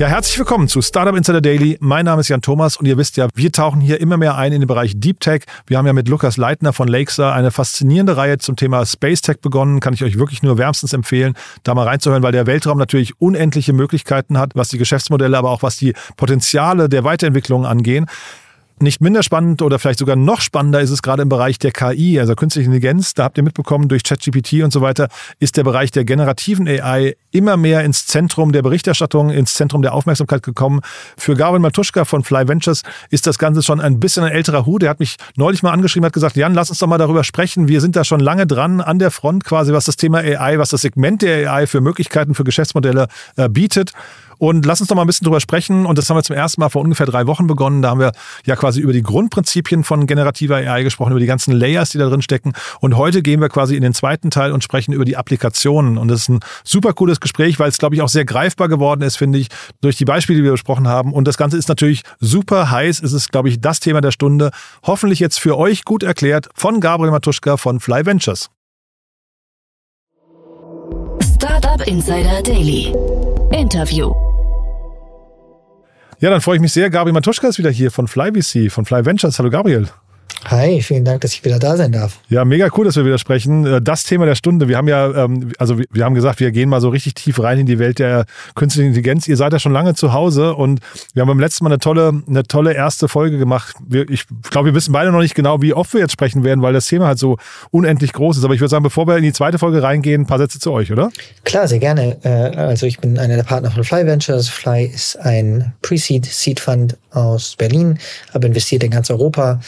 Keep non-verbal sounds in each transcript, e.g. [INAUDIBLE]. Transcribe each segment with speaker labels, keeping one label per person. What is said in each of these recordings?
Speaker 1: Ja, herzlich willkommen zu Startup Insider Daily. Mein Name ist Jan Thomas und ihr wisst ja, wir tauchen hier immer mehr ein in den Bereich Deep Tech. Wir haben ja mit Lukas Leitner von Lakestar eine faszinierende Reihe zum Thema Space Tech begonnen. Kann ich euch wirklich nur wärmstens empfehlen, da mal reinzuhören, weil der Weltraum natürlich unendliche Möglichkeiten hat, was die Geschäftsmodelle, aber auch was die Potenziale der Weiterentwicklung angehen. Nicht minder spannend oder vielleicht sogar noch spannender ist es gerade im Bereich der KI, also künstliche Intelligenz. Da habt ihr mitbekommen, durch ChatGPT und so weiter ist der Bereich der generativen AI immer mehr ins Zentrum der Berichterstattung, ins Zentrum der Aufmerksamkeit gekommen. Für Garwin Matuschka von Fly Ventures ist das Ganze schon ein bisschen ein älterer Hut. Der hat mich neulich mal angeschrieben, hat gesagt, Jan, lass uns doch mal darüber sprechen. Wir sind da schon lange dran an der Front quasi, was das Thema AI, was das Segment der AI für Möglichkeiten, für Geschäftsmodelle äh, bietet. Und lass uns doch mal ein bisschen drüber sprechen. Und das haben wir zum ersten Mal vor ungefähr drei Wochen begonnen. Da haben wir ja quasi über die Grundprinzipien von generativer AI gesprochen, über die ganzen Layers, die da drin stecken. Und heute gehen wir quasi in den zweiten Teil und sprechen über die Applikationen. Und das ist ein super cooles Gespräch, weil es, glaube ich, auch sehr greifbar geworden ist, finde ich, durch die Beispiele, die wir besprochen haben. Und das Ganze ist natürlich super heiß. Es ist, glaube ich, das Thema der Stunde. Hoffentlich jetzt für euch gut erklärt von Gabriel Matuschka von Fly Ventures.
Speaker 2: Startup Insider Daily. Interview.
Speaker 1: Ja, dann freue ich mich sehr. Gabriel Matuschka ist wieder hier von FlyVC, von Fly Ventures. Hallo Gabriel.
Speaker 3: Hi, vielen Dank, dass ich wieder da sein darf.
Speaker 1: Ja, mega cool, dass wir wieder sprechen. Äh, das Thema der Stunde. Wir haben ja, ähm, also wir haben gesagt, wir gehen mal so richtig tief rein in die Welt der künstlichen Intelligenz. Ihr seid ja schon lange zu Hause und wir haben beim letzten Mal eine tolle, eine tolle erste Folge gemacht. ich glaube, wir wissen beide noch nicht genau, wie oft wir jetzt sprechen werden, weil das Thema halt so unendlich groß ist. Aber ich würde sagen, bevor wir in die zweite Folge reingehen, ein paar Sätze zu euch, oder?
Speaker 3: Klar, sehr gerne. Äh, also ich bin einer der Partner von Fly Ventures. Fly ist ein Pre-Seed Seed Fund aus Berlin, aber investiert in ganz Europa.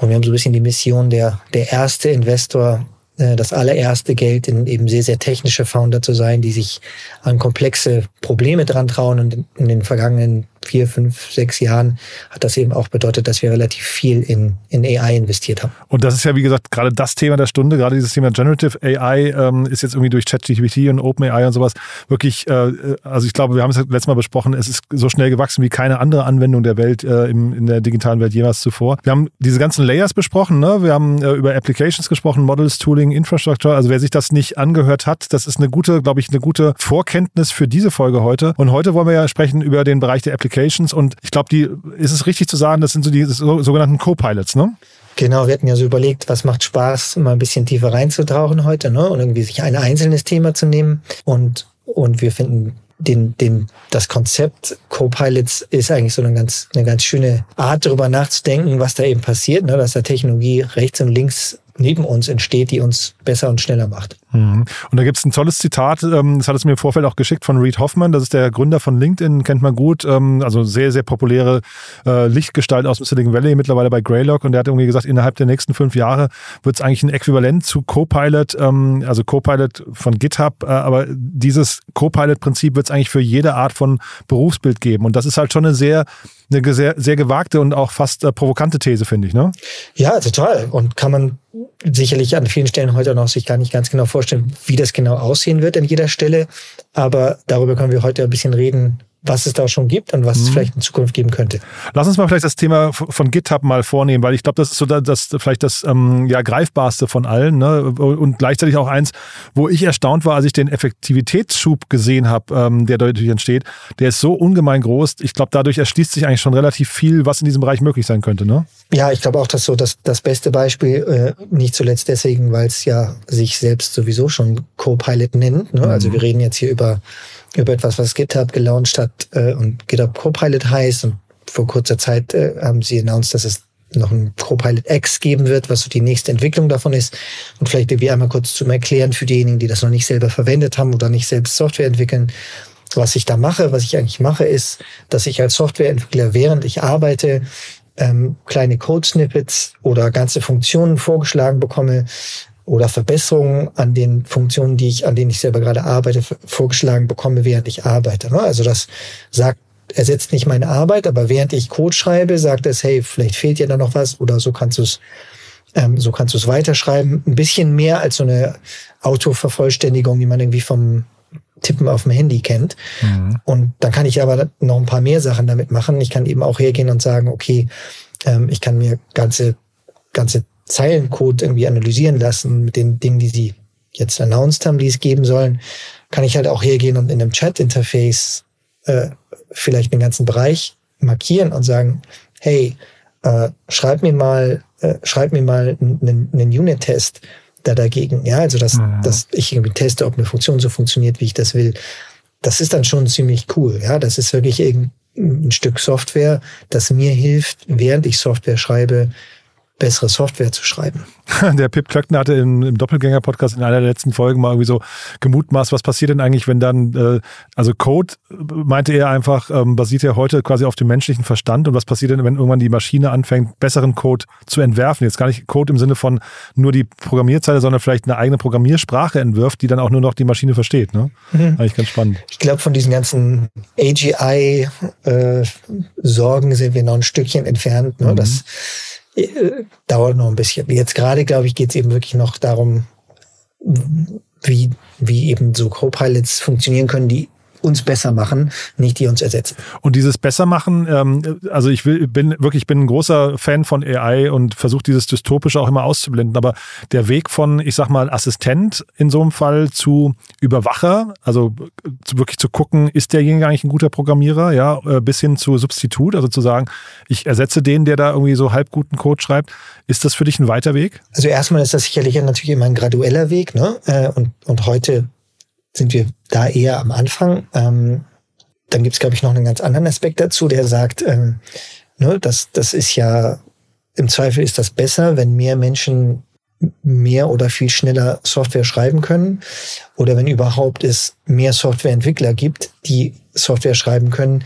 Speaker 3: Und wir haben so ein bisschen die Mission, der, der erste Investor, äh, das allererste Geld in eben sehr, sehr technische Founder zu sein, die sich an komplexe Probleme dran trauen und in den vergangenen vier, fünf, sechs Jahren hat das eben auch bedeutet, dass wir relativ viel in, in AI investiert haben.
Speaker 1: Und das ist ja, wie gesagt, gerade das Thema der Stunde, gerade dieses Thema Generative AI ähm, ist jetzt irgendwie durch ChatGPT und OpenAI und sowas wirklich, äh, also ich glaube, wir haben es letztes Mal besprochen, es ist so schnell gewachsen wie keine andere Anwendung der Welt äh, im, in der digitalen Welt jemals zuvor. Wir haben diese ganzen Layers besprochen, ne? wir haben äh, über Applications gesprochen, Models, Tooling, Infrastructure. Also wer sich das nicht angehört hat, das ist eine gute, glaube ich, eine gute Vorkenntnis für diese Folge heute. Und heute wollen wir ja sprechen über den Bereich der Applications Applications und ich glaube, die ist es richtig zu sagen, das sind so die sogenannten Co-Pilots, ne?
Speaker 3: Genau, wir hatten ja so überlegt, was macht Spaß, mal ein bisschen tiefer reinzutauchen heute, ne? Und irgendwie sich ein einzelnes Thema zu nehmen. Und, und wir finden den, den, das Konzept Co-Pilots ist eigentlich so eine ganz, eine ganz schöne Art, darüber nachzudenken, was da eben passiert, ne? dass da Technologie rechts und links neben uns entsteht, die uns besser und schneller macht.
Speaker 1: Mhm. Und da gibt es ein tolles Zitat, ähm, das hat es mir im Vorfeld auch geschickt von Reed Hoffman, das ist der Gründer von LinkedIn, kennt man gut, ähm, also sehr, sehr populäre äh, Lichtgestalt aus dem Silicon Valley, mittlerweile bei Greylock und der hat irgendwie gesagt, innerhalb der nächsten fünf Jahre wird es eigentlich ein Äquivalent zu Copilot, ähm, also Copilot von GitHub, äh, aber dieses Copilot-Prinzip wird es eigentlich für jede Art von Berufsbild geben und das ist halt schon eine sehr eine sehr, sehr gewagte und auch fast äh, provokante These, finde ich, ne?
Speaker 3: Ja, total. Und kann man sicherlich an vielen Stellen heute noch sich gar nicht ganz genau vorstellen, wie das genau aussehen wird an jeder Stelle. Aber darüber können wir heute ein bisschen reden, was es da schon gibt und was mhm. es vielleicht in Zukunft geben könnte.
Speaker 1: Lass uns mal vielleicht das Thema von GitHub mal vornehmen, weil ich glaube, das ist so das, das vielleicht das ähm, ja greifbarste von allen ne? und gleichzeitig auch eins, wo ich erstaunt war, als ich den Effektivitätsschub gesehen habe, ähm, der dadurch entsteht. Der ist so ungemein groß. Ich glaube, dadurch erschließt sich eigentlich schon relativ viel, was in diesem Bereich möglich sein könnte. Ne?
Speaker 3: Ja, ich glaube auch, dass so das, das beste Beispiel, äh, nicht zuletzt deswegen, weil es ja sich selbst sowieso schon Co-Pilot nennt. Ne? Also mhm. Also wir reden jetzt hier über über etwas, was GitHub gelauncht hat äh, und GitHub Copilot heißt. Und vor kurzer Zeit äh, haben sie announced, dass es noch ein Copilot X geben wird, was so die nächste Entwicklung davon ist. Und vielleicht irgendwie einmal kurz zum Erklären für diejenigen, die das noch nicht selber verwendet haben oder nicht selbst Software entwickeln. Was ich da mache, was ich eigentlich mache, ist, dass ich als Softwareentwickler, während ich arbeite, ähm, kleine Code-Snippets oder ganze Funktionen vorgeschlagen bekomme, oder Verbesserungen an den Funktionen, die ich, an denen ich selber gerade arbeite, vorgeschlagen bekomme, während ich arbeite. Ne? Also das sagt, ersetzt nicht meine Arbeit, aber während ich Code schreibe, sagt es, hey, vielleicht fehlt dir da noch was oder so kannst du es ähm, so kannst du es weiterschreiben. Ein bisschen mehr als so eine Autovervollständigung, die man irgendwie vom Tippen auf dem Handy kennt. Mhm. Und dann kann ich aber noch ein paar mehr Sachen damit machen. Ich kann eben auch hergehen und sagen, okay, ähm, ich kann mir ganze, ganze Zeilencode irgendwie analysieren lassen mit den Dingen, die sie jetzt announced haben, die es geben sollen, kann ich halt auch hergehen und in einem Chat-Interface äh, vielleicht einen ganzen Bereich markieren und sagen, hey, äh, schreib mir mal, äh, schreib mir mal einen, einen Unit-Test da dagegen. Ja, also dass, mhm. dass ich irgendwie teste, ob eine Funktion so funktioniert, wie ich das will. Das ist dann schon ziemlich cool. Ja, das ist wirklich ein Stück Software, das mir hilft, während ich Software schreibe, bessere Software zu schreiben. [LAUGHS]
Speaker 1: Der Pip Klöckner hatte im, im Doppelgänger-Podcast in einer der letzten Folgen mal irgendwie so gemutmaßt, was passiert denn eigentlich, wenn dann, äh, also Code, meinte er einfach, ähm, basiert ja heute quasi auf dem menschlichen Verstand und was passiert denn, wenn irgendwann die Maschine anfängt, besseren Code zu entwerfen? Jetzt gar nicht Code im Sinne von nur die Programmierzeile, sondern vielleicht eine eigene Programmiersprache entwirft, die dann auch nur noch die Maschine versteht. Ne? Mhm. Eigentlich ganz spannend.
Speaker 3: Ich glaube, von diesen ganzen AGI-Sorgen äh, sind wir noch ein Stückchen entfernt. Ne? Mhm. Das äh, [LAUGHS] dauert noch ein bisschen. Jetzt gerade, glaube ich, geht es eben wirklich noch darum, wie, wie eben so Co-Pilots funktionieren können, die uns besser machen, nicht die uns ersetzen.
Speaker 1: Und dieses besser machen, ähm, also ich will, bin wirklich, bin ein großer Fan von AI und versuche dieses Dystopische auch immer auszublenden. Aber der Weg von, ich sag mal, Assistent in so einem Fall zu Überwacher, also wirklich zu gucken, ist derjenige eigentlich ein guter Programmierer, ja, äh, bis hin zu Substitut, also zu sagen, ich ersetze den, der da irgendwie so halb guten Code schreibt. Ist das für dich ein weiter Weg?
Speaker 3: Also erstmal ist das sicherlich natürlich immer ein gradueller Weg, ne? Äh, und, und heute sind wir da eher am Anfang. Ähm, dann gibt es, glaube ich, noch einen ganz anderen Aspekt dazu, der sagt, ähm, ne, das, das ist ja, im Zweifel ist das besser, wenn mehr Menschen mehr oder viel schneller Software schreiben können oder wenn überhaupt es mehr Softwareentwickler gibt, die Software schreiben können,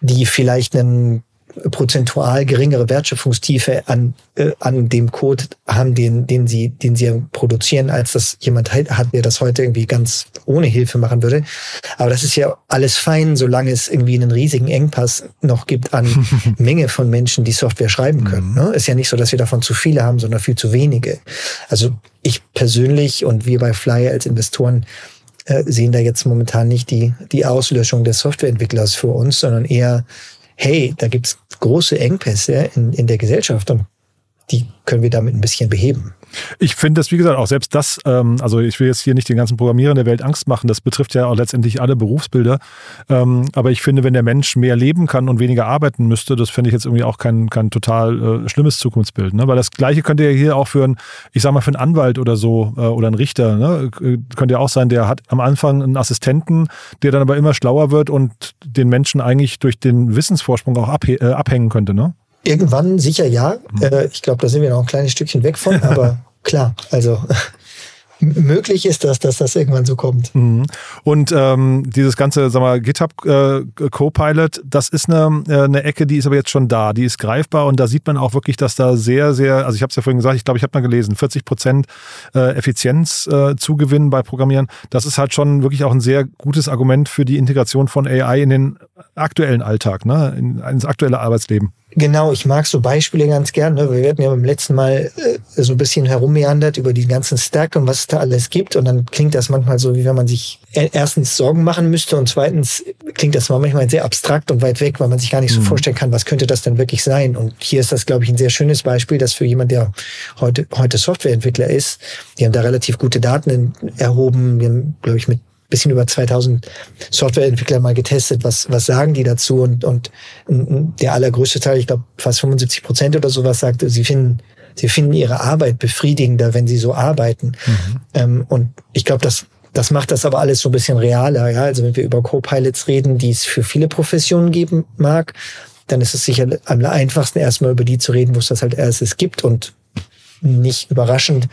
Speaker 3: die vielleicht einen prozentual geringere Wertschöpfungstiefe an, äh, an dem Code haben, den, den sie, den sie produzieren, als das jemand hat, der das heute irgendwie ganz ohne Hilfe machen würde. Aber das ist ja alles fein, solange es irgendwie einen riesigen Engpass noch gibt an [LAUGHS] Menge von Menschen, die Software schreiben können. Mhm. Ne? Ist ja nicht so, dass wir davon zu viele haben, sondern viel zu wenige. Also ich persönlich und wir bei Flyer als Investoren äh, sehen da jetzt momentan nicht die, die Auslöschung des Softwareentwicklers für uns, sondern eher hey, da gibt's große Engpässe in, in der Gesellschaft und die können wir damit ein bisschen beheben.
Speaker 1: Ich finde das, wie gesagt, auch selbst das, ähm, also ich will jetzt hier nicht den ganzen Programmierern der Welt Angst machen, das betrifft ja auch letztendlich alle Berufsbilder. Ähm, aber ich finde, wenn der Mensch mehr leben kann und weniger arbeiten müsste, das fände ich jetzt irgendwie auch kein, kein total äh, schlimmes Zukunftsbild. Ne? Weil das Gleiche könnte ja hier auch für einen, ich sag mal, für einen Anwalt oder so äh, oder einen Richter, ne? könnte ja auch sein, der hat am Anfang einen Assistenten, der dann aber immer schlauer wird und den Menschen eigentlich durch den Wissensvorsprung auch äh, abhängen könnte. Ne?
Speaker 3: Irgendwann sicher ja. Mhm. Äh, ich glaube, da sind wir noch ein kleines Stückchen weg von, [LAUGHS] aber klar, also möglich ist das, dass das irgendwann so kommt.
Speaker 1: Mhm. Und ähm, dieses ganze, sag mal, GitHub äh, Copilot, das ist eine, äh, eine Ecke, die ist aber jetzt schon da, die ist greifbar und da sieht man auch wirklich, dass da sehr, sehr, also ich habe es ja vorhin gesagt, ich glaube, ich habe mal gelesen, 40 Prozent äh, Effizienz äh, bei Programmieren. Das ist halt schon wirklich auch ein sehr gutes Argument für die Integration von AI in den aktuellen Alltag, ne, in, ins aktuelle Arbeitsleben.
Speaker 3: Genau, ich mag so Beispiele ganz gern. Ne? Wir werden ja beim letzten Mal äh, so ein bisschen herummeandert über den ganzen Stack und was es da alles gibt. Und dann klingt das manchmal so, wie wenn man sich erstens Sorgen machen müsste und zweitens klingt das manchmal sehr abstrakt und weit weg, weil man sich gar nicht so mhm. vorstellen kann, was könnte das denn wirklich sein. Und hier ist das, glaube ich, ein sehr schönes Beispiel, dass für jemand, der heute, heute Softwareentwickler ist, die haben da relativ gute Daten erhoben. Wir haben, glaube ich, mit bisschen über 2000 Softwareentwickler mal getestet, was, was sagen die dazu und, und der allergrößte Teil, ich glaube fast 75 Prozent oder sowas sagte, sie finden, sie finden ihre Arbeit befriedigender, wenn sie so arbeiten. Mhm. Ähm, und ich glaube, das, das macht das aber alles so ein bisschen realer. Ja? Also wenn wir über Co-Pilots reden, die es für viele Professionen geben mag, dann ist es sicher am einfachsten erstmal über die zu reden, wo es das halt erstes gibt und nicht überraschend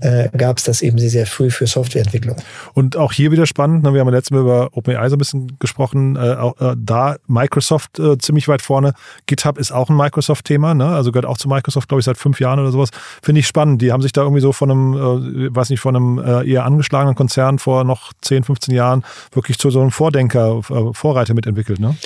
Speaker 3: äh, gab es das eben sehr, sehr früh für Softwareentwicklung.
Speaker 1: Und auch hier wieder spannend, ne? wir haben ja letztes Mal über OpenAI so ein bisschen gesprochen, äh, auch, äh, da Microsoft äh, ziemlich weit vorne. GitHub ist auch ein Microsoft-Thema, ne? also gehört auch zu Microsoft, glaube ich, seit fünf Jahren oder sowas. Finde ich spannend. Die haben sich da irgendwie so von einem, äh, weiß nicht, von einem äh, eher angeschlagenen Konzern vor noch 10, 15 Jahren wirklich zu so einem Vordenker, Vorreiter mitentwickelt. Ne?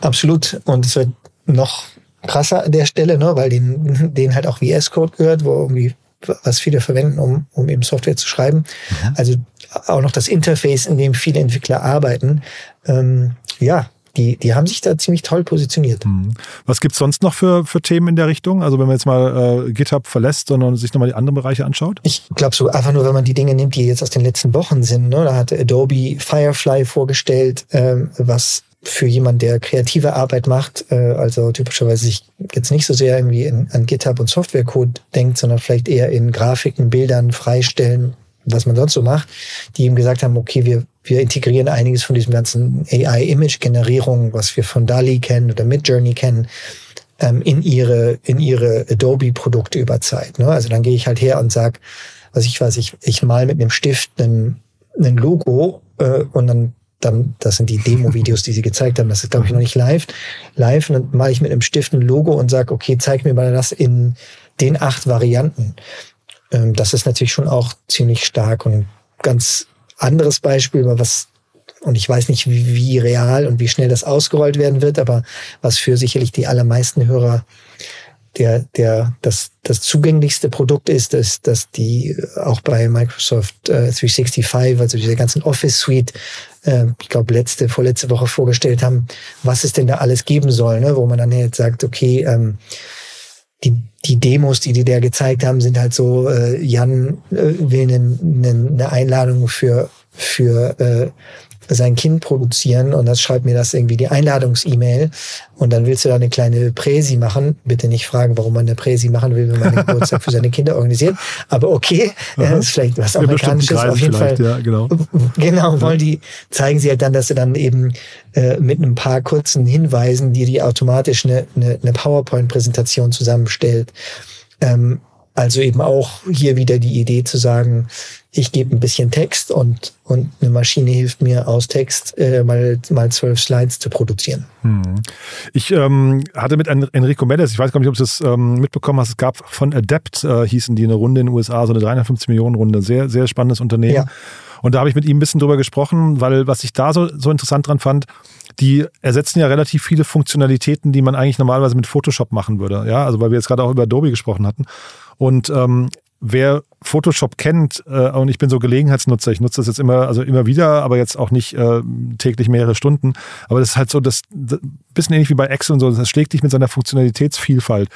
Speaker 3: Absolut. Und es wird noch krasser an der Stelle, ne, weil den, den halt auch VS Code gehört, wo irgendwie was viele verwenden, um, um eben Software zu schreiben. Mhm. Also auch noch das Interface, in dem viele Entwickler arbeiten. Ähm, ja, die, die haben sich da ziemlich toll positioniert. Mhm.
Speaker 1: Was gibt's sonst noch für, für Themen in der Richtung? Also wenn man jetzt mal äh, GitHub verlässt, sondern sich nochmal die anderen Bereiche anschaut?
Speaker 3: Ich glaube so einfach nur, wenn man die Dinge nimmt, die jetzt aus den letzten Wochen sind. Ne? Da hat Adobe Firefly vorgestellt, ähm, was für jemanden, der kreative Arbeit macht, äh, also typischerweise sich jetzt nicht so sehr irgendwie in, an GitHub und Softwarecode denkt, sondern vielleicht eher in Grafiken, Bildern, Freistellen, was man sonst so macht, die ihm gesagt haben, okay, wir, wir integrieren einiges von diesem ganzen AI-Image-Generierung, was wir von DALI kennen oder Midjourney kennen, ähm, in ihre, in ihre Adobe-Produkte über Zeit. Ne? Also dann gehe ich halt her und sag, was ich weiß, ich, ich mal mit einem Stift ein, ein Logo äh, und dann, das sind die Demo-Videos, die sie gezeigt haben. Das ist, glaube ich, noch nicht live. Live, und dann mache ich mit einem Stift ein Logo und sage, okay, zeig mir mal das in den acht Varianten. Ähm, das ist natürlich schon auch ziemlich stark und ein ganz anderes Beispiel, was und ich weiß nicht, wie, wie real und wie schnell das ausgerollt werden wird, aber was für sicherlich die allermeisten Hörer der, der, das, das zugänglichste Produkt ist, dass, dass die auch bei Microsoft äh, 365, also diese ganzen Office Suite, äh, ich glaube letzte, vorletzte Woche vorgestellt haben, was es denn da alles geben soll, ne? wo man dann jetzt sagt, okay, ähm, die, die Demos, die die da gezeigt haben, sind halt so, äh, Jan äh, will eine, eine Einladung für, für äh, sein Kind produzieren und das schreibt mir das irgendwie die Einladungs-E-Mail und dann willst du da eine kleine Präsi machen. Bitte nicht fragen, warum man eine Präsi machen will, wenn man einen Geburtstag für seine Kinder organisiert. Aber okay, Aha. ist vielleicht was Amerikanisches auf jeden Fall. Ja, genau. genau, wollen die, zeigen sie halt dann, dass sie dann eben äh, mit ein paar kurzen Hinweisen, die die automatisch eine, eine, eine PowerPoint-Präsentation zusammenstellt. Ähm, also eben auch hier wieder die Idee zu sagen, ich gebe ein bisschen Text und, und eine Maschine hilft mir aus Text äh, mal, mal zwölf Slides zu produzieren. Hm.
Speaker 1: Ich ähm, hatte mit Enrico Mendes, ich weiß gar nicht, ob du das ähm, mitbekommen hast, es gab von Adept, äh, hießen die eine Runde in den USA, so eine 350 Millionen Runde, sehr, sehr spannendes Unternehmen. Ja. Und da habe ich mit ihm ein bisschen drüber gesprochen, weil was ich da so, so interessant dran fand, die ersetzen ja relativ viele Funktionalitäten, die man eigentlich normalerweise mit Photoshop machen würde. Ja, also weil wir jetzt gerade auch über Adobe gesprochen hatten. Und ähm, wer Photoshop kennt, äh, und ich bin so Gelegenheitsnutzer, ich nutze das jetzt immer, also immer wieder, aber jetzt auch nicht äh, täglich mehrere Stunden. Aber das ist halt so, das, das bisschen ähnlich wie bei Excel und so, das schlägt dich mit seiner Funktionalitätsvielfalt.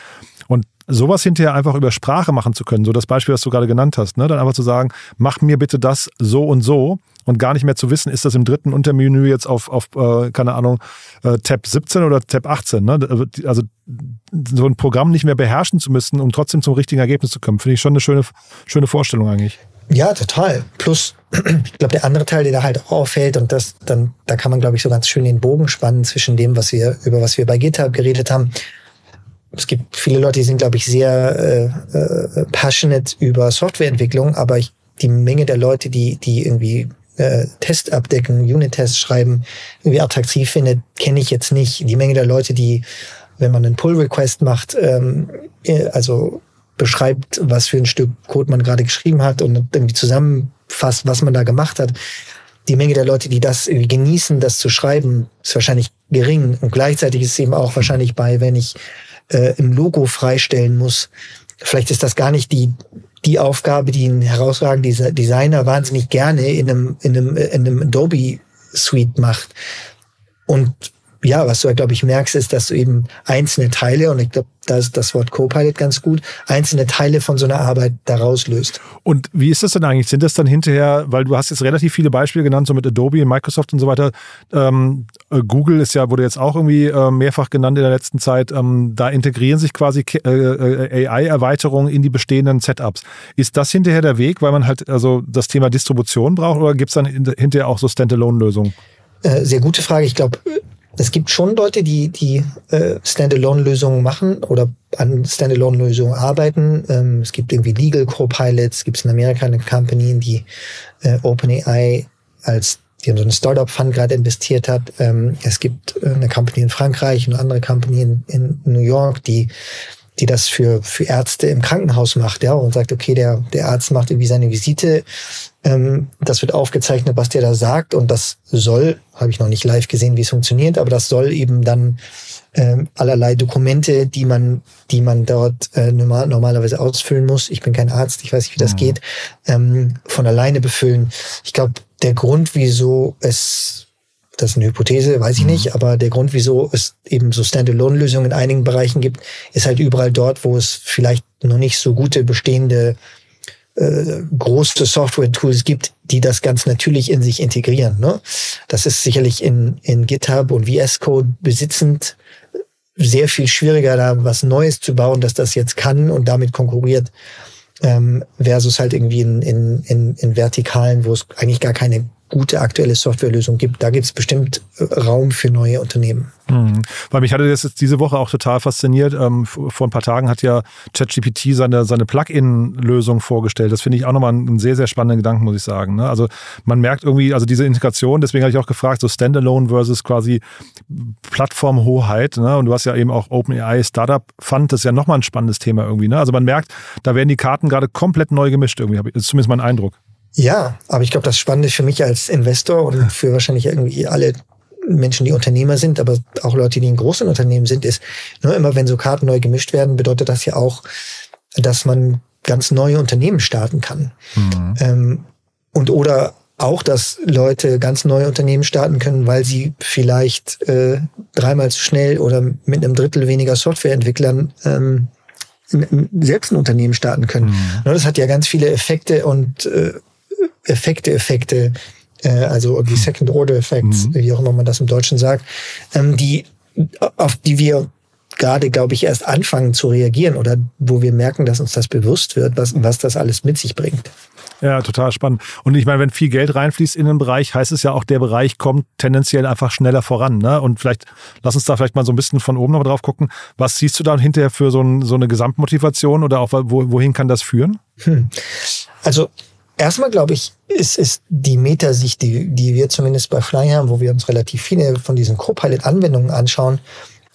Speaker 1: Und sowas hinterher einfach über Sprache machen zu können, so das Beispiel, was du gerade genannt hast, ne? dann einfach zu sagen, mach mir bitte das so und so und gar nicht mehr zu wissen, ist das im dritten Untermenü jetzt auf, auf äh, keine Ahnung, äh, Tab 17 oder Tab 18. Ne? Also so ein Programm nicht mehr beherrschen zu müssen, um trotzdem zum richtigen Ergebnis zu kommen, finde ich schon eine schöne, schöne Vorstellung eigentlich.
Speaker 3: Ja, total. Plus, ich glaube, der andere Teil, der da halt auch auffällt, und das dann, da kann man, glaube ich, so ganz schön den Bogen spannen zwischen dem, was wir, über was wir bei GitHub geredet haben. Es gibt viele Leute, die sind, glaube ich, sehr äh, äh, passionate über Softwareentwicklung, aber ich, die Menge der Leute, die, die irgendwie äh, Test abdecken, Unit-Tests schreiben, irgendwie attraktiv findet, kenne ich jetzt nicht. Die Menge der Leute, die, wenn man einen Pull-Request macht, ähm, äh, also beschreibt, was für ein Stück Code man gerade geschrieben hat und irgendwie zusammenfasst, was man da gemacht hat. Die Menge der Leute, die das irgendwie genießen, das zu schreiben, ist wahrscheinlich gering. Und gleichzeitig ist es eben auch wahrscheinlich bei, wenn ich äh, ein Logo freistellen muss, vielleicht ist das gar nicht die die Aufgabe, die ein herausragender Designer wahnsinnig gerne in einem, in einem, in einem Adobe Suite macht. Und ja, was du, glaube ich, merkst, ist, dass du eben einzelne Teile, und ich glaube, da ist das Wort Copilot ganz gut, einzelne Teile von so einer Arbeit daraus löst.
Speaker 1: Und wie ist das denn eigentlich? Sind das dann hinterher, weil du hast jetzt relativ viele Beispiele genannt, so mit Adobe, Microsoft und so weiter. Ähm, äh, Google ist ja, wurde jetzt auch irgendwie äh, mehrfach genannt in der letzten Zeit. Ähm, da integrieren sich quasi äh, äh AI-Erweiterungen in die bestehenden Setups. Ist das hinterher der Weg, weil man halt also das Thema Distribution braucht oder gibt es dann hinterher auch so Standalone-Lösungen?
Speaker 3: Äh, sehr gute Frage. Ich glaube, es gibt schon Leute, die die äh, Standalone-Lösungen machen oder an Standalone-Lösungen arbeiten. Ähm, es gibt irgendwie Legal Co-Pilots, gibt es in Amerika eine Company, die äh, OpenAI als die haben so eine Startup-Fund gerade investiert hat. Ähm, es gibt äh, eine Company in Frankreich und andere Company in, in New York, die die das für, für Ärzte im Krankenhaus macht, ja, und sagt, okay, der, der Arzt macht irgendwie seine Visite, ähm, das wird aufgezeichnet, was der da sagt, und das soll, habe ich noch nicht live gesehen, wie es funktioniert, aber das soll eben dann ähm, allerlei Dokumente, die man, die man dort äh, normal, normalerweise ausfüllen muss. Ich bin kein Arzt, ich weiß nicht, wie das mhm. geht, ähm, von alleine befüllen. Ich glaube, der Grund, wieso es das ist eine Hypothese, weiß ich mhm. nicht, aber der Grund, wieso es eben so Standalone-Lösungen in einigen Bereichen gibt, ist halt überall dort, wo es vielleicht noch nicht so gute bestehende äh, große Software-Tools gibt, die das ganz natürlich in sich integrieren. Ne? Das ist sicherlich in, in GitHub und VS Code besitzend sehr viel schwieriger, da was Neues zu bauen, dass das jetzt kann und damit konkurriert, ähm, versus halt irgendwie in, in, in, in Vertikalen, wo es eigentlich gar keine gute aktuelle Softwarelösung gibt. Da gibt es bestimmt äh, Raum für neue Unternehmen.
Speaker 1: Mhm. Weil mich hatte das jetzt diese Woche auch total fasziniert. Ähm, vor ein paar Tagen hat ja ChatGPT seine, seine Plugin-Lösung vorgestellt. Das finde ich auch nochmal einen sehr, sehr spannenden Gedanken, muss ich sagen. Ne? Also man merkt irgendwie, also diese Integration, deswegen habe ich auch gefragt, so Standalone versus quasi Plattformhoheit. Ne? Und du hast ja eben auch OpenAI Startup Fund, das ist ja nochmal ein spannendes Thema irgendwie. Ne? Also man merkt, da werden die Karten gerade komplett neu gemischt irgendwie. Das ist zumindest mein Eindruck.
Speaker 3: Ja, aber ich glaube, das Spannende für mich als Investor und für wahrscheinlich irgendwie alle Menschen, die Unternehmer sind, aber auch Leute, die in großen Unternehmen sind, ist, nur immer wenn so Karten neu gemischt werden, bedeutet das ja auch, dass man ganz neue Unternehmen starten kann. Mhm. Ähm, und oder auch, dass Leute ganz neue Unternehmen starten können, weil sie vielleicht äh, dreimal zu schnell oder mit einem Drittel weniger Softwareentwicklern ähm, selbst ein Unternehmen starten können. Mhm. Das hat ja ganz viele Effekte und äh, Effekte, Effekte, äh, also die hm. Second Order Effects, mhm. wie auch immer man das im Deutschen sagt, ähm, die auf die wir gerade, glaube ich, erst anfangen zu reagieren oder wo wir merken, dass uns das bewusst wird, was, was das alles mit sich bringt.
Speaker 1: Ja, total spannend. Und ich meine, wenn viel Geld reinfließt in den Bereich, heißt es ja auch, der Bereich kommt tendenziell einfach schneller voran. Ne? Und vielleicht, lass uns da vielleicht mal so ein bisschen von oben noch drauf gucken. Was siehst du da hinterher für so, ein, so eine Gesamtmotivation oder auch wo, wohin kann das führen? Hm.
Speaker 3: Also Erstmal glaube ich, ist, ist die Metasicht, die, die wir zumindest bei Fly haben, wo wir uns relativ viele von diesen Copilot-Anwendungen anschauen,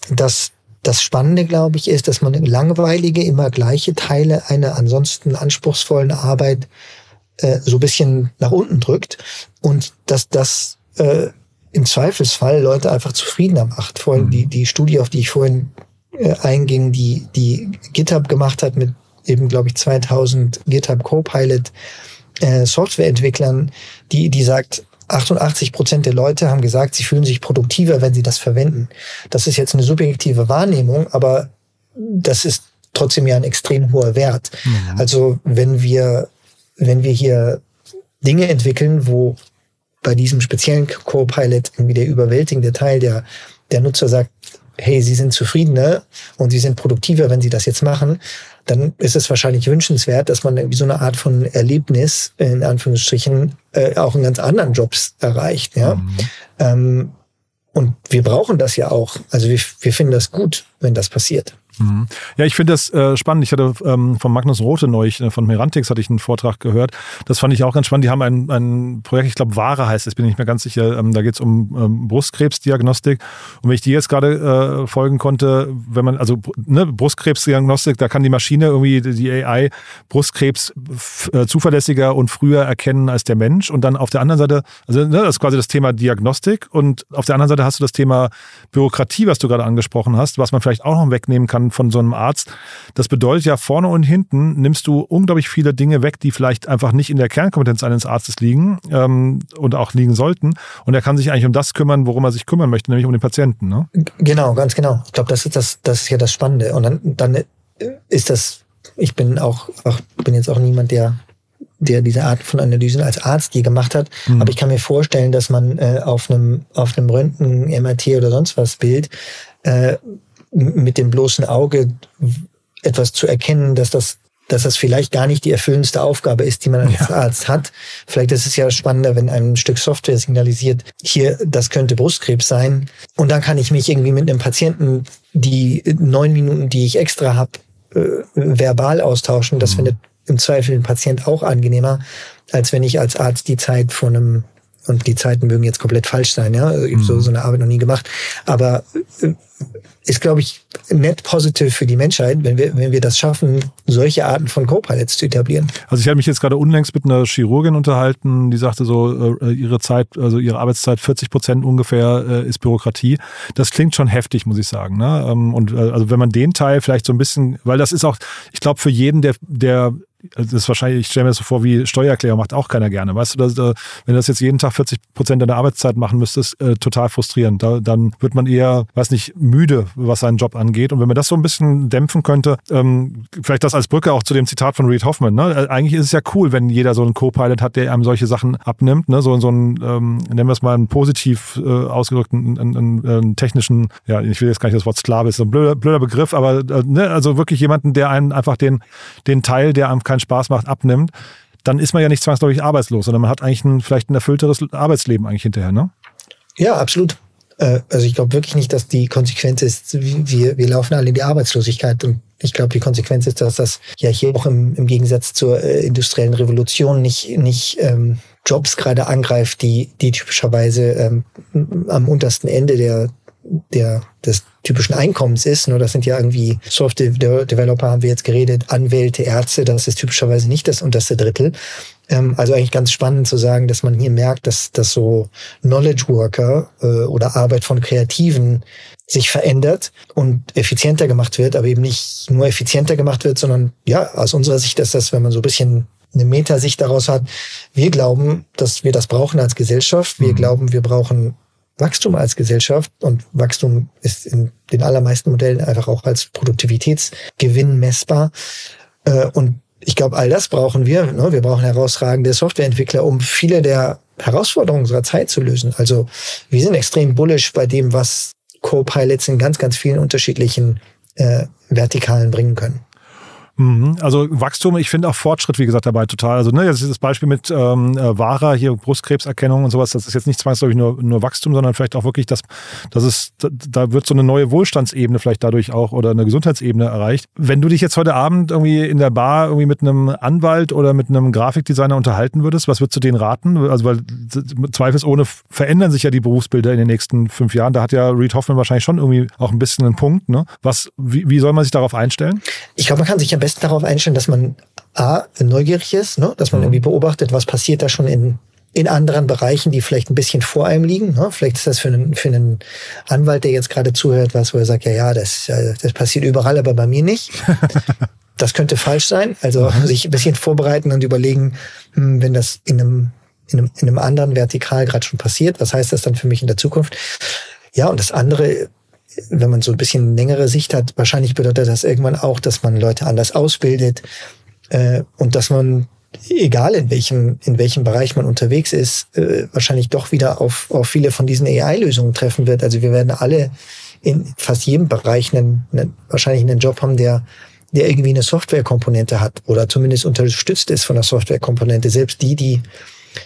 Speaker 3: dass das Spannende, glaube ich, ist, dass man langweilige, immer gleiche Teile einer ansonsten anspruchsvollen Arbeit äh, so bisschen nach unten drückt und dass das äh, im Zweifelsfall Leute einfach zufriedener macht. Vorhin mhm. die, die Studie, auf die ich vorhin äh, einging, die, die GitHub gemacht hat mit eben, glaube ich, 2000 GitHub Copilot äh, Softwareentwicklern, die, die sagt, 88 Prozent der Leute haben gesagt, sie fühlen sich produktiver, wenn sie das verwenden. Das ist jetzt eine subjektive Wahrnehmung, aber das ist trotzdem ja ein extrem hoher Wert. Mhm. Also wenn wir, wenn wir hier Dinge entwickeln, wo bei diesem speziellen Copilot irgendwie der überwältigende Teil der, der Nutzer sagt, hey, sie sind zufriedener und sie sind produktiver, wenn sie das jetzt machen, dann ist es wahrscheinlich wünschenswert, dass man irgendwie so eine Art von Erlebnis, in Anführungsstrichen, äh, auch in ganz anderen Jobs erreicht. Ja? Mhm. Ähm, und wir brauchen das ja auch. Also wir, wir finden das gut, wenn das passiert.
Speaker 1: Mhm. Ja, ich finde das äh, spannend. Ich hatte ähm, von Magnus Rote neulich, äh, von Merantix hatte ich einen Vortrag gehört. Das fand ich auch ganz spannend. Die haben ein, ein Projekt, ich glaube Ware heißt es, bin ich nicht mehr ganz sicher. Ähm, da geht es um ähm, Brustkrebsdiagnostik. Und wenn ich die jetzt gerade äh, folgen konnte, wenn man, also ne, Brustkrebsdiagnostik, da kann die Maschine irgendwie, die AI, Brustkrebs äh, zuverlässiger und früher erkennen als der Mensch. Und dann auf der anderen Seite, also ne, das ist quasi das Thema Diagnostik. Und auf der anderen Seite hast du das Thema Bürokratie, was du gerade angesprochen hast, was man vielleicht auch noch wegnehmen kann kann von so einem Arzt. Das bedeutet ja, vorne und hinten nimmst du unglaublich viele Dinge weg, die vielleicht einfach nicht in der Kernkompetenz eines Arztes liegen ähm, und auch liegen sollten. Und er kann sich eigentlich um das kümmern, worum er sich kümmern möchte, nämlich um den Patienten. Ne?
Speaker 3: Genau, ganz genau. Ich glaube, das ist das, das ist ja das Spannende. Und dann, dann ist das, ich bin auch, auch bin jetzt auch niemand, der der diese Art von Analysen als Arzt je gemacht hat. Mhm. Aber ich kann mir vorstellen, dass man äh, auf einem auf einem Röntgen, MRT oder sonst was Bild äh, mit dem bloßen Auge etwas zu erkennen, dass das dass das vielleicht gar nicht die erfüllendste Aufgabe ist, die man als ja. Arzt hat. Vielleicht ist es ja spannender, wenn ein Stück Software signalisiert, hier, das könnte Brustkrebs sein. Und dann kann ich mich irgendwie mit einem Patienten die neun Minuten, die ich extra habe, äh, verbal austauschen. Das mhm. findet im Zweifel ein Patient auch angenehmer, als wenn ich als Arzt die Zeit von einem und die Zeiten mögen jetzt komplett falsch sein, ja. Ich habe so, mhm. so eine Arbeit noch nie gemacht. Aber äh, ist, glaube ich, net positive für die Menschheit, wenn wir, wenn wir das schaffen, solche Arten von Co-Pilots zu etablieren.
Speaker 1: Also ich habe mich jetzt gerade unlängst mit einer Chirurgin unterhalten, die sagte so, äh, ihre Zeit, also ihre Arbeitszeit 40 Prozent ungefähr äh, ist Bürokratie. Das klingt schon heftig, muss ich sagen. Ne? Ähm, und äh, also wenn man den Teil vielleicht so ein bisschen, weil das ist auch, ich glaube, für jeden, der, der das ist wahrscheinlich, ich stelle mir das so vor, wie Steuererklärung macht auch keiner gerne. Weißt du, dass, wenn du das jetzt jeden Tag 40 Prozent deiner Arbeitszeit machen müsstest, äh, total frustrierend. Da, dann wird man eher, weiß nicht, müde, was seinen Job angeht. Und wenn man das so ein bisschen dämpfen könnte, ähm, vielleicht das als Brücke auch zu dem Zitat von Reed Hoffman. Ne? Äh, eigentlich ist es ja cool, wenn jeder so einen Co-Pilot hat, der einem solche Sachen abnimmt. Ne? So, so ein, ähm, nennen wir es mal einen positiv äh, ausgedrückten, einen, einen, einen, technischen, ja, ich will jetzt gar nicht das Wort Sklave, ist so ein blöder, blöder Begriff, aber äh, ne? also wirklich jemanden, der einen einfach den, den Teil, der einem keinen Spaß macht, abnimmt, dann ist man ja nicht zwangsläufig arbeitslos, sondern man hat eigentlich ein, vielleicht ein erfüllteres Arbeitsleben eigentlich hinterher, ne?
Speaker 3: Ja, absolut. Äh, also ich glaube wirklich nicht, dass die Konsequenz ist, wir, wir laufen alle in die Arbeitslosigkeit. Und ich glaube, die Konsequenz ist, dass das ja hier auch im, im Gegensatz zur äh, industriellen Revolution nicht, nicht ähm, Jobs gerade angreift, die, die typischerweise ähm, am untersten Ende der, der, des typischen Einkommens ist. Nur das sind ja irgendwie Software-Developer, haben wir jetzt geredet, Anwälte, Ärzte, das ist typischerweise nicht das unterste Drittel. Ähm, also eigentlich ganz spannend zu sagen, dass man hier merkt, dass, dass so Knowledge Worker äh, oder Arbeit von Kreativen sich verändert und effizienter gemacht wird, aber eben nicht nur effizienter gemacht wird, sondern ja, aus unserer Sicht ist das, wenn man so ein bisschen eine Metasicht daraus hat, wir glauben, dass wir das brauchen als Gesellschaft. Wir mhm. glauben, wir brauchen Wachstum als Gesellschaft und Wachstum ist in den allermeisten Modellen einfach auch als Produktivitätsgewinn messbar. Äh, und ich glaube, all das brauchen wir. Ne? Wir brauchen herausragende Softwareentwickler, um viele der Herausforderungen unserer Zeit zu lösen. Also wir sind extrem bullish bei dem, was Co-Pilots in ganz, ganz vielen unterschiedlichen äh, Vertikalen bringen können.
Speaker 1: Mhm. Also Wachstum, ich finde auch Fortschritt, wie gesagt, dabei total. Also ne, das ist das Beispiel mit ähm, äh, Vara, hier Brustkrebserkennung und sowas, das ist jetzt nicht zwangsläufig nur, nur Wachstum, sondern vielleicht auch wirklich, dass, dass es, da wird so eine neue Wohlstandsebene vielleicht dadurch auch oder eine Gesundheitsebene erreicht. Wenn du dich jetzt heute Abend irgendwie in der Bar irgendwie mit einem Anwalt oder mit einem Grafikdesigner unterhalten würdest, was würdest du denen raten? Also weil zweifelsohne verändern sich ja die Berufsbilder in den nächsten fünf Jahren. Da hat ja Reed Hoffman wahrscheinlich schon irgendwie auch ein bisschen einen Punkt. Ne? Was, wie, wie soll man sich darauf einstellen?
Speaker 3: Ich glaube, man kann sich ja besten darauf einstellen, dass man A, neugierig ist, ne? dass man mhm. irgendwie beobachtet, was passiert da schon in, in anderen Bereichen, die vielleicht ein bisschen vor einem liegen. Ne? Vielleicht ist das für einen, für einen Anwalt, der jetzt gerade zuhört, was, wo er sagt, ja, ja, das, das passiert überall, aber bei mir nicht. [LAUGHS] das könnte falsch sein. Also mhm. sich ein bisschen vorbereiten und überlegen, hm, wenn das in einem, in einem, in einem anderen Vertikal gerade schon passiert, was heißt das dann für mich in der Zukunft? Ja, und das andere wenn man so ein bisschen längere Sicht hat, wahrscheinlich bedeutet das irgendwann auch, dass man Leute anders ausbildet äh, und dass man, egal in welchem, in welchem Bereich man unterwegs ist, äh, wahrscheinlich doch wieder auf, auf viele von diesen AI-Lösungen treffen wird. Also wir werden alle in fast jedem Bereich einen, einen, wahrscheinlich einen Job haben, der der irgendwie eine Softwarekomponente hat oder zumindest unterstützt ist von der Softwarekomponente. Selbst die, die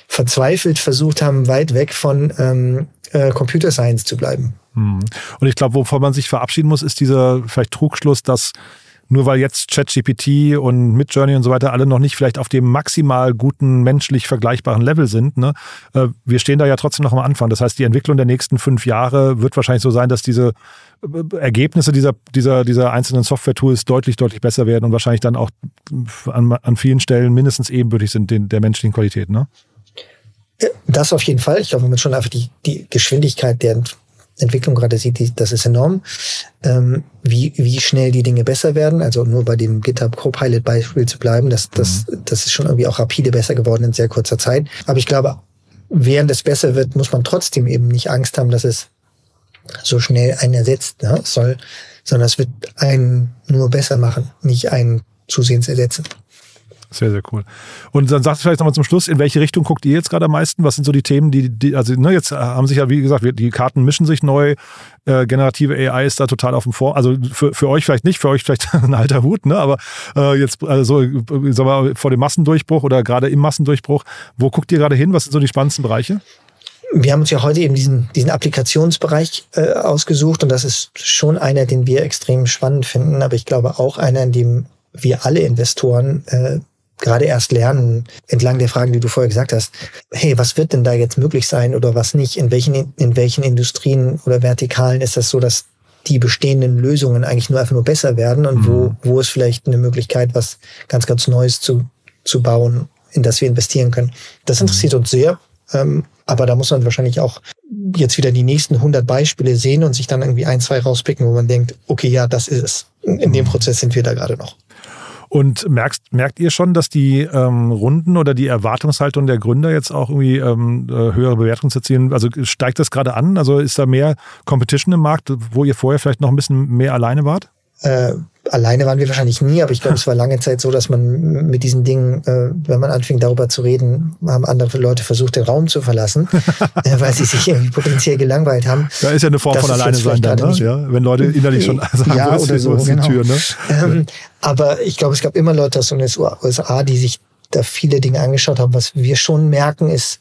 Speaker 3: verzweifelt versucht haben, weit weg von ähm, äh, Computer Science zu bleiben.
Speaker 1: Hm. Und ich glaube, wovon man sich verabschieden muss, ist dieser vielleicht Trugschluss, dass nur weil jetzt ChatGPT und Midjourney und so weiter alle noch nicht vielleicht auf dem maximal guten, menschlich vergleichbaren Level sind, ne, äh, wir stehen da ja trotzdem noch am Anfang. Das heißt, die Entwicklung der nächsten fünf Jahre wird wahrscheinlich so sein, dass diese äh, Ergebnisse dieser, dieser, dieser einzelnen Software-Tools deutlich, deutlich besser werden und wahrscheinlich dann auch an, an vielen Stellen mindestens ebenbürtig sind den, der menschlichen Qualität, ne?
Speaker 3: Das auf jeden Fall. Ich glaube, man schon einfach die, die Geschwindigkeit der Entwicklung gerade sieht, die, das ist enorm. Ähm, wie, wie schnell die Dinge besser werden, also nur bei dem GitHub Copilot Beispiel zu bleiben, das, das, mhm. das ist schon irgendwie auch rapide besser geworden in sehr kurzer Zeit. Aber ich glaube, während es besser wird, muss man trotzdem eben nicht Angst haben, dass es so schnell einen ersetzt ne, soll, sondern es wird einen nur besser machen, nicht einen zusehends ersetzen.
Speaker 1: Sehr, sehr cool. Und dann sagt vielleicht nochmal zum Schluss, in welche Richtung guckt ihr jetzt gerade am meisten? Was sind so die Themen, die, die also ne, jetzt haben sich ja, wie gesagt, die Karten mischen sich neu. Äh, generative AI ist da total auf dem Vor. Also für, für euch vielleicht nicht, für euch vielleicht [LAUGHS] ein alter Hut, ne? Aber äh, jetzt, also sagen wir vor dem Massendurchbruch oder gerade im Massendurchbruch, wo guckt ihr gerade hin? Was sind so die spannendsten Bereiche?
Speaker 3: Wir haben uns ja heute eben diesen, diesen Applikationsbereich äh, ausgesucht und das ist schon einer, den wir extrem spannend finden, aber ich glaube auch einer, in dem wir alle Investoren äh, gerade erst lernen, entlang der Fragen, die du vorher gesagt hast, hey, was wird denn da jetzt möglich sein oder was nicht? In welchen, in welchen Industrien oder Vertikalen ist das so, dass die bestehenden Lösungen eigentlich nur einfach nur besser werden und mhm. wo, wo ist vielleicht eine Möglichkeit, was ganz, ganz Neues zu, zu bauen, in das wir investieren können. Das interessiert mhm. uns sehr. Ähm, aber da muss man wahrscheinlich auch jetzt wieder die nächsten 100 Beispiele sehen und sich dann irgendwie ein, zwei rauspicken, wo man denkt, okay, ja, das ist es. In dem mhm. Prozess sind wir da gerade noch.
Speaker 1: Und merkst, merkt ihr schon, dass die ähm, Runden oder die Erwartungshaltung der Gründer jetzt auch irgendwie ähm, äh, höhere Bewertungen zu erzielen? Also steigt das gerade an? Also ist da mehr Competition im Markt, wo ihr vorher vielleicht noch ein bisschen mehr alleine wart?
Speaker 3: Äh, alleine waren wir wahrscheinlich nie, aber ich glaube, [LAUGHS] es war lange Zeit so, dass man mit diesen Dingen, äh, wenn man anfing darüber zu reden, haben andere Leute versucht, den Raum zu verlassen, [LAUGHS] äh, weil sie sich irgendwie potenziell gelangweilt haben.
Speaker 1: Da ist ja eine Form das von alleine sein dann, ne? ja? wenn Leute innerlich schon sagen,
Speaker 3: ja,
Speaker 1: ist,
Speaker 3: oder so,
Speaker 1: die
Speaker 3: genau.
Speaker 1: Tür. Ne?
Speaker 3: Ähm, aber ich glaube, es gab immer Leute aus den USA, die sich da viele Dinge angeschaut haben. Was wir schon merken, ist,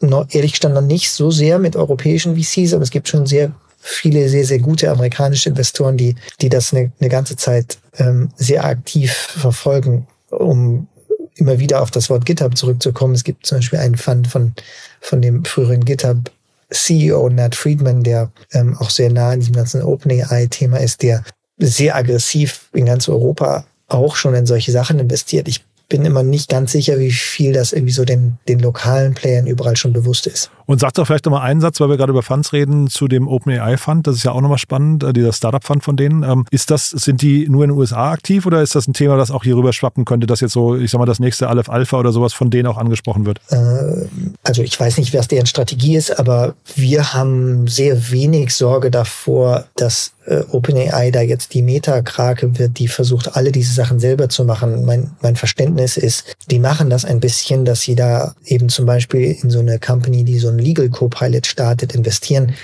Speaker 3: ehrlich gesagt, noch nicht so sehr mit europäischen VCs, aber es gibt schon sehr viele sehr, sehr gute amerikanische Investoren, die, die das eine, eine ganze Zeit ähm, sehr aktiv verfolgen, um immer wieder auf das Wort GitHub zurückzukommen. Es gibt zum Beispiel einen Fund von, von dem früheren GitHub CEO Nat Friedman, der ähm, auch sehr nah in diesem ganzen OpenAI-Thema ist, der sehr aggressiv in ganz Europa auch schon in solche Sachen investiert. Ich bin immer nicht ganz sicher, wie viel das irgendwie so den, den lokalen Playern überall schon bewusst ist.
Speaker 1: Und sag doch vielleicht nochmal einen Satz, weil wir gerade über Funds reden, zu dem OpenAI Fund. Das ist ja auch nochmal spannend, äh, dieser Startup Fund von denen. Ähm, ist das, sind die nur in den USA aktiv oder ist das ein Thema, das auch hier rüber schwappen könnte, dass jetzt so, ich sag mal, das nächste Aleph Alpha oder sowas von denen auch angesprochen wird?
Speaker 3: Äh, also ich weiß nicht, was deren Strategie ist, aber wir haben sehr wenig Sorge davor, dass äh, OpenAI da jetzt die Meta-Krake wird, die versucht, alle diese Sachen selber zu machen. Mein, mein Verständnis ist, die machen das ein bisschen, dass sie da eben zum Beispiel in so eine Company, die so ein Legal Copilot startet, investieren.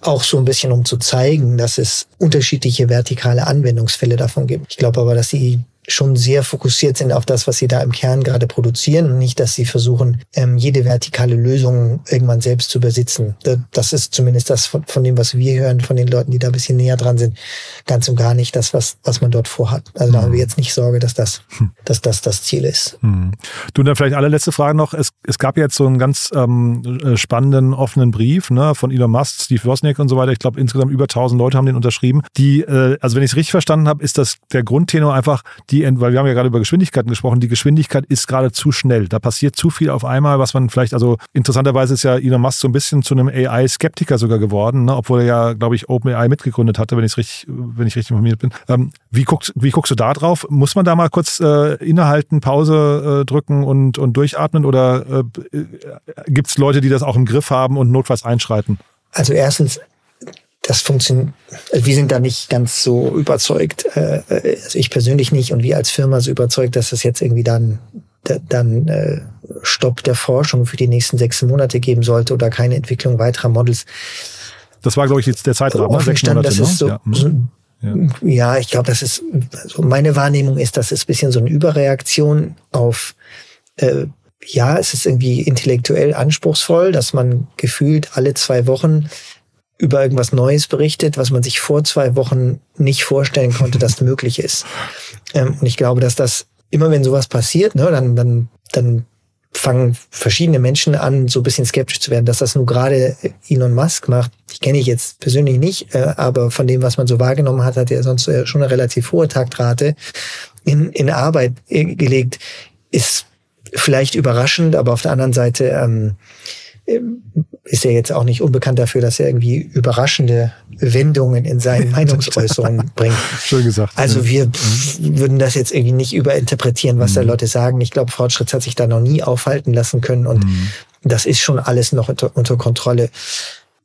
Speaker 3: Auch so ein bisschen, um zu zeigen, dass es unterschiedliche vertikale Anwendungsfälle davon gibt. Ich glaube aber, dass sie schon sehr fokussiert sind auf das, was sie da im Kern gerade produzieren und nicht, dass sie versuchen, ähm, jede vertikale Lösung irgendwann selbst zu besitzen. Das ist zumindest das von, von, dem, was wir hören, von den Leuten, die da ein bisschen näher dran sind, ganz und gar nicht das, was, was man dort vorhat. Also da haben wir jetzt nicht Sorge, dass das, hm. dass das das Ziel ist.
Speaker 1: Hm. Du, dann vielleicht allerletzte Frage noch. Es, es gab jetzt so einen ganz ähm, äh, spannenden, offenen Brief ne, von Elon Musk, Steve Wozniak und so weiter. Ich glaube, insgesamt über 1000 Leute haben den unterschrieben. Die, äh, also wenn ich es richtig verstanden habe, ist das der Grundtenor einfach, die die, weil wir haben ja gerade über Geschwindigkeiten gesprochen, die Geschwindigkeit ist gerade zu schnell. Da passiert zu viel auf einmal, was man vielleicht, also interessanterweise ist ja Elon Musk so ein bisschen zu einem AI-Skeptiker sogar geworden, ne? obwohl er ja, glaube ich, OpenAI mitgegründet hatte, wenn ich richtig, wenn ich richtig informiert bin. Ähm, wie, guckst, wie guckst du da drauf? Muss man da mal kurz äh, innehalten, Pause äh, drücken und, und durchatmen oder äh, gibt es Leute, die das auch im Griff haben und notfalls einschreiten?
Speaker 3: Also erstens, das funktioniert, also wir sind da nicht ganz so überzeugt, äh, also ich persönlich nicht und wir als Firma so überzeugt, dass das jetzt irgendwie dann dann äh, Stopp der Forschung für die nächsten sechs Monate geben sollte oder keine Entwicklung weiterer Models.
Speaker 1: Das war, glaube ich, jetzt der Zeitraum.
Speaker 3: Ne? Sechs Monate, das ist so, ja. so ja. ja, ich glaube, das ist, also meine Wahrnehmung ist, das ist bisschen so eine Überreaktion auf, äh, ja, es ist irgendwie intellektuell anspruchsvoll, dass man gefühlt alle zwei Wochen über irgendwas Neues berichtet, was man sich vor zwei Wochen nicht vorstellen konnte, dass [LAUGHS] möglich ist. Ähm, und ich glaube, dass das immer, wenn sowas passiert, ne, dann, dann, dann fangen verschiedene Menschen an, so ein bisschen skeptisch zu werden, dass das nur gerade Elon Musk macht. Ich kenne ich jetzt persönlich nicht, äh, aber von dem, was man so wahrgenommen hat, hat er sonst äh, schon eine relativ hohe Taktrate in, in Arbeit äh, gelegt. Ist vielleicht überraschend, aber auf der anderen Seite ähm, ist er jetzt auch nicht unbekannt dafür, dass er irgendwie überraschende Wendungen in seinen [LAUGHS] Meinungsäußerungen [LAUGHS] bringt.
Speaker 1: Schön gesagt.
Speaker 3: Also wir mhm. würden das jetzt irgendwie nicht überinterpretieren, was mhm. da Leute sagen. Ich glaube, Fortschritt hat sich da noch nie aufhalten lassen können und mhm. das ist schon alles noch unter, unter Kontrolle.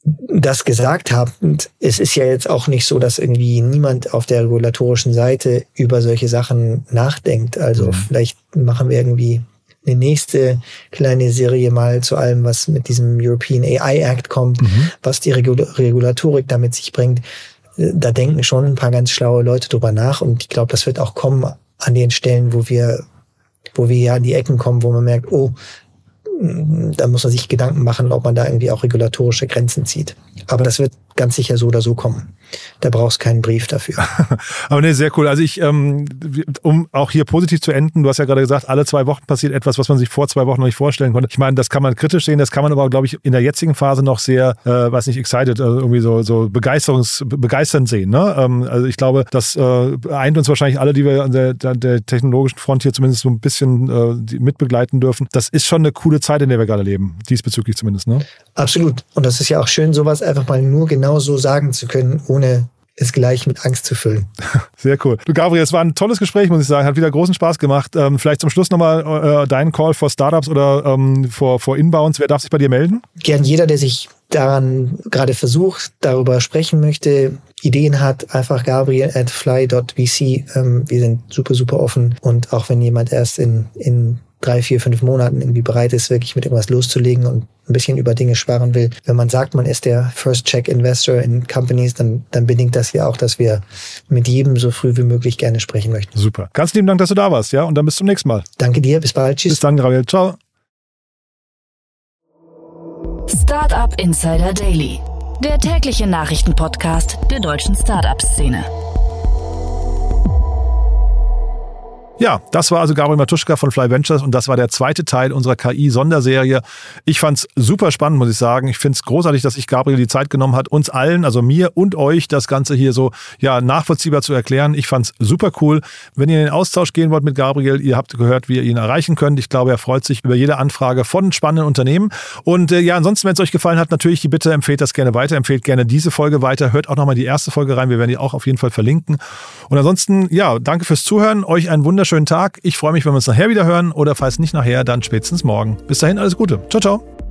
Speaker 3: Das gesagt habend, es ist ja jetzt auch nicht so, dass irgendwie niemand auf der regulatorischen Seite über solche Sachen nachdenkt. Also vielleicht machen wir irgendwie eine nächste kleine Serie mal zu allem, was mit diesem European AI Act kommt, mhm. was die Regul Regulatorik damit sich bringt. Da denken schon ein paar ganz schlaue Leute drüber nach und ich glaube, das wird auch kommen an den Stellen, wo wir, wo wir ja an die Ecken kommen, wo man merkt, oh, da muss man sich Gedanken machen, ob man da irgendwie auch regulatorische Grenzen zieht. Aber das wird ganz sicher so oder so kommen. Da brauchst keinen Brief dafür. [LAUGHS]
Speaker 1: aber nee, sehr cool. Also ich, ähm, um auch hier positiv zu enden, du hast ja gerade gesagt, alle zwei Wochen passiert etwas, was man sich vor zwei Wochen noch nicht vorstellen konnte. Ich meine, das kann man kritisch sehen, das kann man aber, glaube ich, in der jetzigen Phase noch sehr, äh, weiß nicht, excited, also irgendwie so, so begeisterungs, begeisternd sehen. Ne? Ähm, also ich glaube, das äh, eint uns wahrscheinlich alle, die wir an der, der technologischen Front hier zumindest so ein bisschen äh, mitbegleiten dürfen. Das ist schon eine coole Zeit, in der wir gerade leben, diesbezüglich zumindest. Ne?
Speaker 3: Absolut. Und das ist ja auch schön, sowas einfach mal nur genau so sagen zu können, ohne es gleich mit Angst zu füllen. [LAUGHS]
Speaker 1: Sehr cool. Du, Gabriel, es war ein tolles Gespräch, muss ich sagen. Hat wieder großen Spaß gemacht. Ähm, vielleicht zum Schluss nochmal äh, deinen Call vor Startups oder ähm, Inbounds. Wer darf sich bei dir melden?
Speaker 3: Gern jeder, der sich daran gerade versucht, darüber sprechen möchte, Ideen hat, einfach Gabriel at fly.vc. Ähm, wir sind super, super offen. Und auch wenn jemand erst in, in drei, vier, fünf Monaten irgendwie bereit ist, wirklich mit irgendwas loszulegen und ein bisschen über Dinge sparen will. Wenn man sagt, man ist der First Check Investor in Companies, dann, dann bedingt das ja auch, dass wir mit jedem so früh wie möglich gerne sprechen möchten.
Speaker 1: Super. Ganz lieben Dank, dass du da warst, ja? Und dann bis zum nächsten Mal.
Speaker 3: Danke dir, bis bald.
Speaker 1: Tschüss. Bis dann, Gabriel. Ciao.
Speaker 2: Startup Insider Daily, der tägliche Nachrichtenpodcast der deutschen Startup-Szene.
Speaker 1: Ja, das war also Gabriel Matuschka von Fly Ventures und das war der zweite Teil unserer KI-Sonderserie. Ich fand's super spannend, muss ich sagen. Ich find's großartig, dass sich Gabriel die Zeit genommen hat, uns allen, also mir und euch, das Ganze hier so ja nachvollziehbar zu erklären. Ich fand's super cool. Wenn ihr in den Austausch gehen wollt mit Gabriel, ihr habt gehört, wie ihr ihn erreichen könnt. Ich glaube, er freut sich über jede Anfrage von spannenden Unternehmen. Und äh, ja, ansonsten, wenn es euch gefallen hat, natürlich die Bitte, empfehlt das gerne weiter, empfehlt gerne diese Folge weiter. Hört auch nochmal die erste Folge rein. Wir werden die auch auf jeden Fall verlinken. Und ansonsten, ja, danke fürs Zuhören. Euch einen wunderschönen Tag. Ich freue mich, wenn wir uns nachher wieder hören oder falls nicht nachher, dann spätestens morgen. Bis dahin, alles Gute. Ciao, ciao.